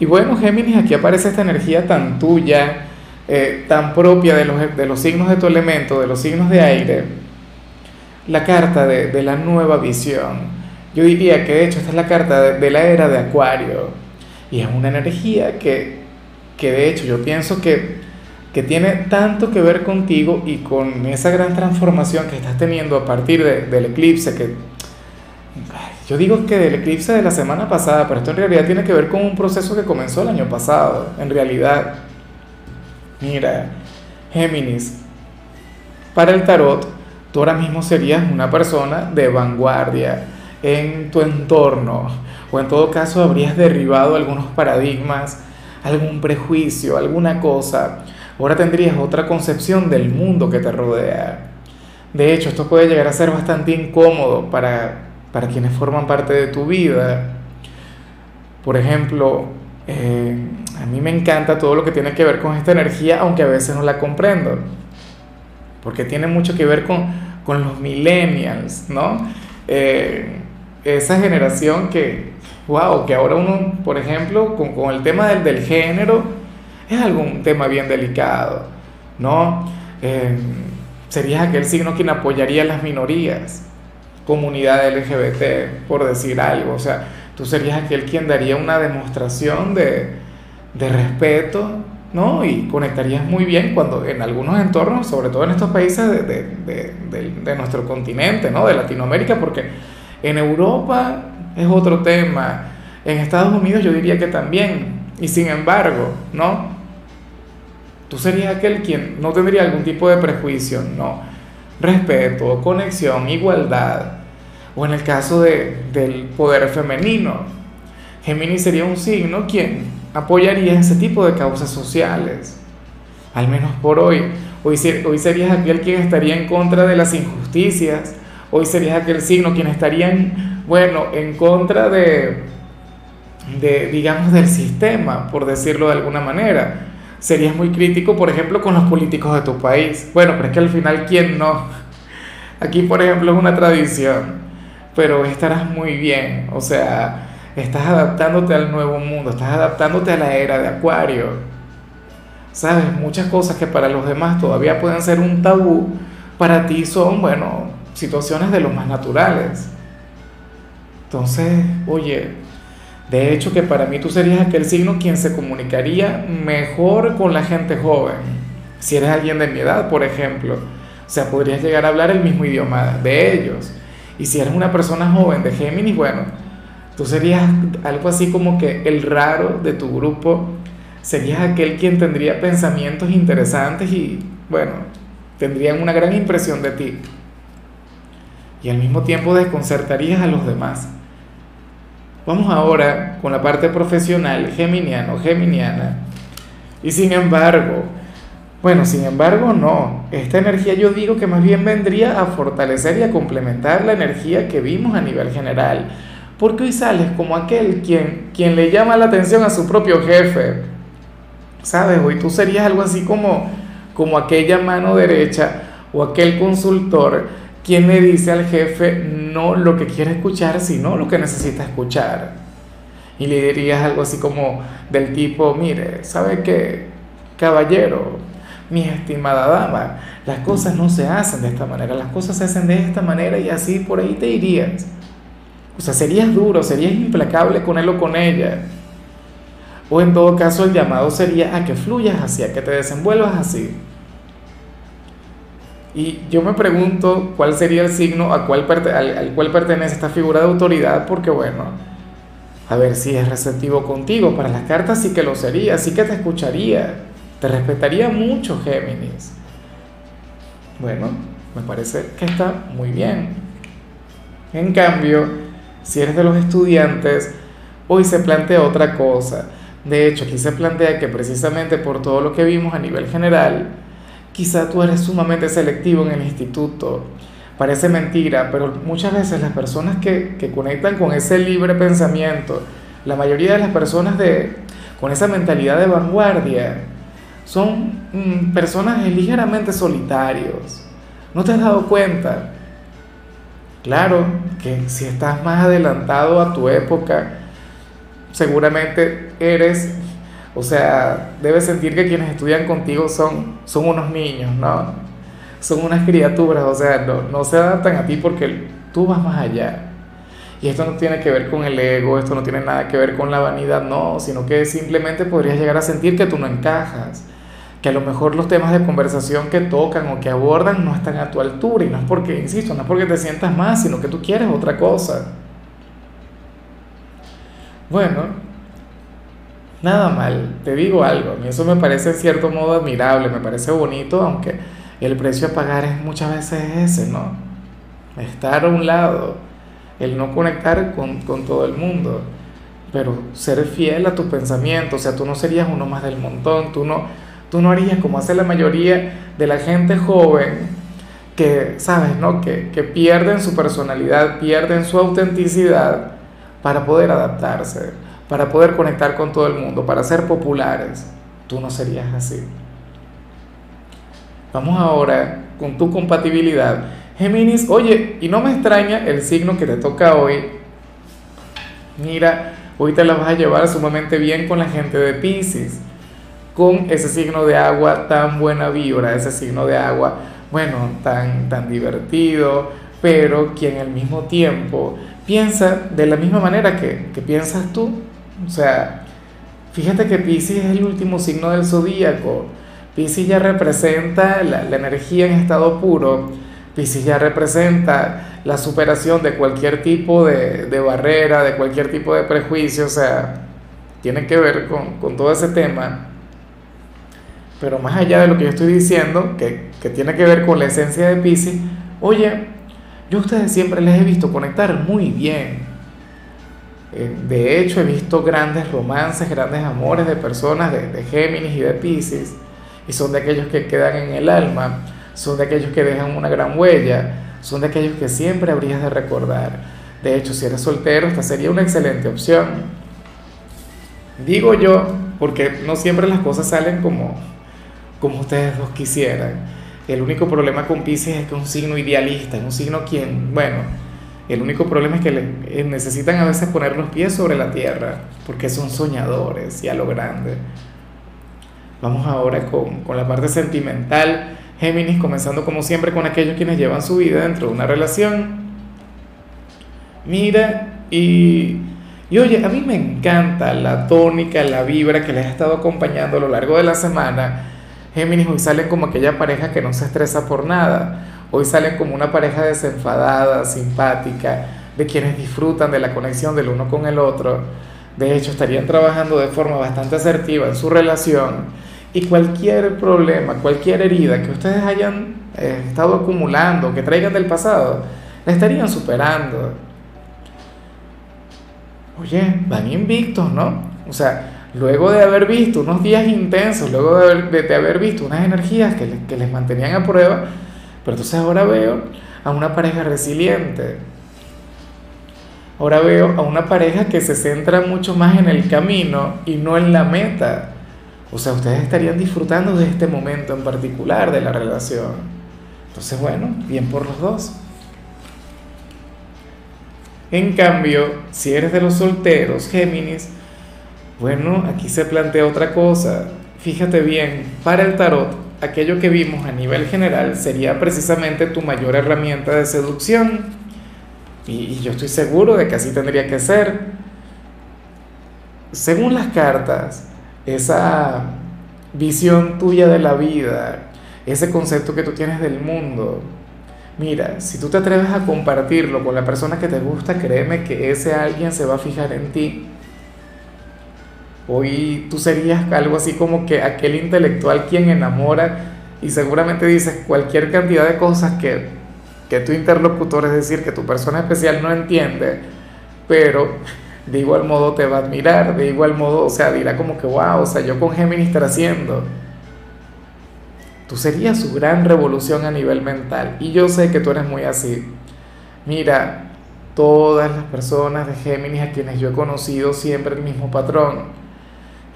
Y bueno, Géminis, aquí aparece esta energía tan tuya, eh, tan propia de los, de los signos de tu elemento, de los signos de aire, la carta de, de la nueva visión. Yo diría que de hecho esta es la carta de, la era de Acuario. Y es una energía que, que de hecho yo pienso que, que tiene tanto que ver contigo y con esa gran transformación que estás teniendo a partir de, del eclipse que yo digo que del eclipse de la semana pasada, pero esto en realidad tiene que ver con un proceso que comenzó el año pasado, en realidad. Mira, Géminis, para el tarot, tú ahora mismo serías una persona de vanguardia en tu entorno, o en todo caso habrías derribado algunos paradigmas, algún prejuicio, alguna cosa. Ahora tendrías otra concepción del mundo que te rodea. De hecho, esto puede llegar a ser bastante incómodo para para quienes forman parte de tu vida. Por ejemplo, eh, a mí me encanta todo lo que tiene que ver con esta energía, aunque a veces no la comprendo, porque tiene mucho que ver con, con los millennials, ¿no? Eh, esa generación que, wow, que ahora uno, por ejemplo, con, con el tema del, del, género, es algún tema bien delicado, ¿no? Eh, serías aquel signo quien apoyaría a las minorías comunidad LGBT, por decir algo. O sea, tú serías aquel quien daría una demostración de, de respeto, ¿no? Y conectarías muy bien cuando en algunos entornos, sobre todo en estos países de, de, de, de, nuestro continente, ¿no? De Latinoamérica, porque en Europa es otro tema, en Estados Unidos yo diría que también, y sin embargo, ¿no? Tú serías aquel quien no tendría algún tipo de prejuicio, ¿no? Respeto, conexión, igualdad, o en el caso de, del poder femenino. Géminis sería un signo quien apoyaría ese tipo de causas sociales, al menos por hoy. Hoy, hoy serías aquel quien estaría en contra de las injusticias, hoy serías aquel signo quien estaría, en, bueno, en contra de, de, digamos, del sistema, por decirlo de alguna manera. Serías muy crítico, por ejemplo, con los políticos de tu país. Bueno, pero es que al final, ¿quién no? Aquí, por ejemplo, es una tradición pero estarás muy bien, o sea, estás adaptándote al nuevo mundo, estás adaptándote a la era de Acuario. Sabes, muchas cosas que para los demás todavía pueden ser un tabú, para ti son, bueno, situaciones de lo más naturales. Entonces, oye, de hecho que para mí tú serías aquel signo quien se comunicaría mejor con la gente joven. Si eres alguien de mi edad, por ejemplo. O sea, podrías llegar a hablar el mismo idioma de ellos. Y si eres una persona joven de Géminis, bueno, tú serías algo así como que el raro de tu grupo, serías aquel quien tendría pensamientos interesantes y, bueno, tendrían una gran impresión de ti. Y al mismo tiempo desconcertarías a los demás. Vamos ahora con la parte profesional, geminiano, geminiana. Y sin embargo, bueno, sin embargo, no. Esta energía yo digo que más bien vendría a fortalecer y a complementar la energía que vimos a nivel general. Porque hoy sales como aquel quien, quien le llama la atención a su propio jefe. ¿Sabes? Hoy tú serías algo así como, como aquella mano derecha o aquel consultor quien le dice al jefe no lo que quiere escuchar, sino lo que necesita escuchar. Y le dirías algo así como del tipo, mire, ¿sabe qué? Caballero, mi estimada dama, las cosas no se hacen de esta manera, las cosas se hacen de esta manera y así por ahí te irías. O sea, serías duro, serías implacable con él o con ella. O en todo caso el llamado sería a que fluyas así, a que te desenvuelvas así. Y yo me pregunto cuál sería el signo al, al cual pertenece esta figura de autoridad, porque bueno, a ver si es receptivo contigo. Para las cartas sí que lo sería, sí que te escucharía te respetaría mucho Géminis. Bueno, me parece que está muy bien. En cambio, si eres de los estudiantes, hoy se plantea otra cosa. De hecho, aquí se plantea que precisamente por todo lo que vimos a nivel general, quizá tú eres sumamente selectivo en el instituto. Parece mentira, pero muchas veces las personas que, que conectan con ese libre pensamiento, la mayoría de las personas de, con esa mentalidad de vanguardia, son mm, personas ligeramente solitarios. ¿No te has dado cuenta? Claro que si estás más adelantado a tu época, seguramente eres, o sea, debes sentir que quienes estudian contigo son, son unos niños, ¿no? Son unas criaturas, o sea, no, no se adaptan a ti porque tú vas más allá. Y esto no tiene que ver con el ego, esto no tiene nada que ver con la vanidad, no, sino que simplemente podrías llegar a sentir que tú no encajas, que a lo mejor los temas de conversación que tocan o que abordan no están a tu altura y no es porque, insisto, no es porque te sientas más, sino que tú quieres otra cosa. Bueno, nada mal, te digo algo, a mí eso me parece en cierto modo admirable, me parece bonito, aunque el precio a pagar es muchas veces ese, ¿no? Estar a un lado, el no conectar con, con todo el mundo, pero ser fiel a tu pensamiento, o sea, tú no serías uno más del montón, tú no Tú no harías como hace la mayoría de la gente joven que, ¿sabes? No? Que, que pierden su personalidad, pierden su autenticidad para poder adaptarse, para poder conectar con todo el mundo, para ser populares. Tú no serías así. Vamos ahora con tu compatibilidad. Géminis, oye, y no me extraña el signo que te toca hoy. Mira, hoy te la vas a llevar sumamente bien con la gente de Pisces con ese signo de agua tan buena vibra, ese signo de agua, bueno, tan, tan divertido, pero que al mismo tiempo piensa de la misma manera que, que piensas tú. O sea, fíjate que Pisces es el último signo del zodíaco. Pisces ya representa la, la energía en estado puro. Pisces ya representa la superación de cualquier tipo de, de, barrera, de cualquier tipo de prejuicio. O sea, tiene que ver con, con todo ese tema. Pero más allá de lo que yo estoy diciendo, que, que tiene que ver con la esencia de Pisces, oye, yo a ustedes siempre les he visto conectar muy bien. Eh, de hecho, he visto grandes romances, grandes amores de personas de, de Géminis y de Pisces, y son de aquellos que quedan en el alma, son de aquellos que dejan una gran huella, son de aquellos que siempre habrías de recordar. De hecho, si eres soltero, esta sería una excelente opción. Digo yo, porque no siempre las cosas salen como, como ustedes dos quisieran. El único problema con Pisces es que es un signo idealista, es un signo quien, bueno, el único problema es que le, eh, necesitan a veces poner los pies sobre la tierra, porque son soñadores y a lo grande. Vamos ahora con, con la parte sentimental. Géminis, comenzando como siempre con aquellos quienes llevan su vida dentro de una relación. Mira, y, y oye, a mí me encanta la tónica, la vibra que les ha estado acompañando a lo largo de la semana Géminis hoy salen como aquella pareja que no se estresa por nada. Hoy salen como una pareja desenfadada, simpática, de quienes disfrutan de la conexión del uno con el otro. De hecho, estarían trabajando de forma bastante asertiva en su relación y cualquier problema, cualquier herida que ustedes hayan eh, estado acumulando, que traigan del pasado, la estarían superando. Oye, van invictos, ¿no? O sea, luego de haber visto unos días intensos, luego de haber, de, haber visto unas energías que, que, les mantenían a prueba, pero entonces ahora veo a una pareja resiliente. Ahora veo a una pareja que se centra mucho más en el camino y no en la meta. O sea, ustedes estarían disfrutando de este momento en particular de la relación. Entonces, bueno, bien por los dos. En cambio, si eres de los solteros, Géminis, bueno, aquí se plantea otra cosa. Fíjate bien, para el tarot, aquello que vimos a nivel general sería precisamente tu mayor herramienta de seducción. Y, yo estoy seguro de que así tendría que ser. Según las cartas, esa visión tuya de la vida, ese concepto que tú tienes del mundo, mira, si tú te atreves a compartirlo con la persona que te gusta, créeme que ese alguien se va a fijar en ti Hoy tú serías algo así como que aquel intelectual quien enamora y seguramente dices cualquier cantidad de cosas que, que tu interlocutor, es decir, que tu persona especial no entiende, pero de igual modo te va a admirar, de igual modo, o sea, dirá como que, wow, o sea, yo con Géminis haciendo. Tú serías su gran revolución a nivel mental. Y yo sé que tú eres muy así. Mira, todas las personas de Géminis a quienes yo he conocido siempre el mismo patrón.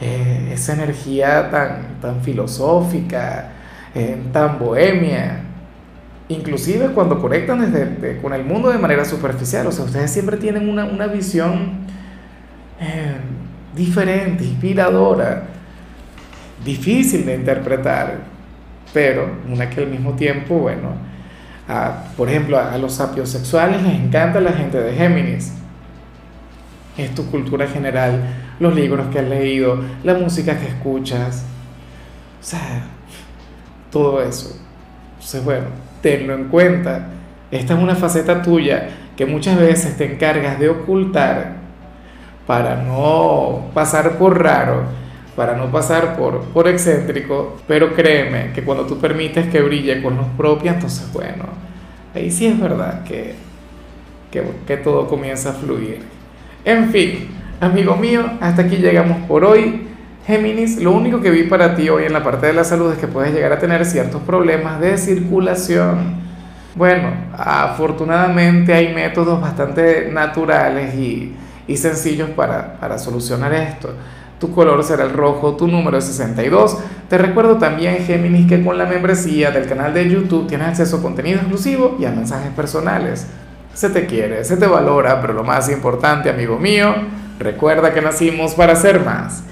Eh, esa energía tan, tan filosófica, eh, tan bohemia, inclusive cuando conectan desde, con el mundo de manera superficial, o sea, ustedes siempre tienen una, una visión eh, diferente, inspiradora, difícil de interpretar, pero una que al mismo tiempo, bueno, por ejemplo, a, los sapios sexuales les encanta la gente de Géminis. Es tu cultura general, los libros que has leído, la música que escuchas, o sea, todo eso. Entonces, bueno, tenlo en cuenta. Esta es una faceta tuya que muchas veces te encargas de ocultar para no pasar por raro, para no pasar por, por excéntrico, pero créeme que cuando tú permites que brille con luz propia, entonces bueno, ahí sí es verdad que, que, que todo comienza a fluir. En fin, amigo mío, hasta aquí llegamos por hoy. Géminis, lo único que vi para ti hoy en la parte de la salud es que puedes llegar a tener ciertos problemas de circulación. Bueno, afortunadamente hay métodos bastante naturales y, y sencillos para, para solucionar esto. Tu color será el rojo, tu número es 62. Te recuerdo también, Géminis, que con la membresía del canal de YouTube tienes acceso a contenido exclusivo y a mensajes personales. Se te quiere, se te valora, pero lo más importante, amigo mío, recuerda que nacimos para ser más.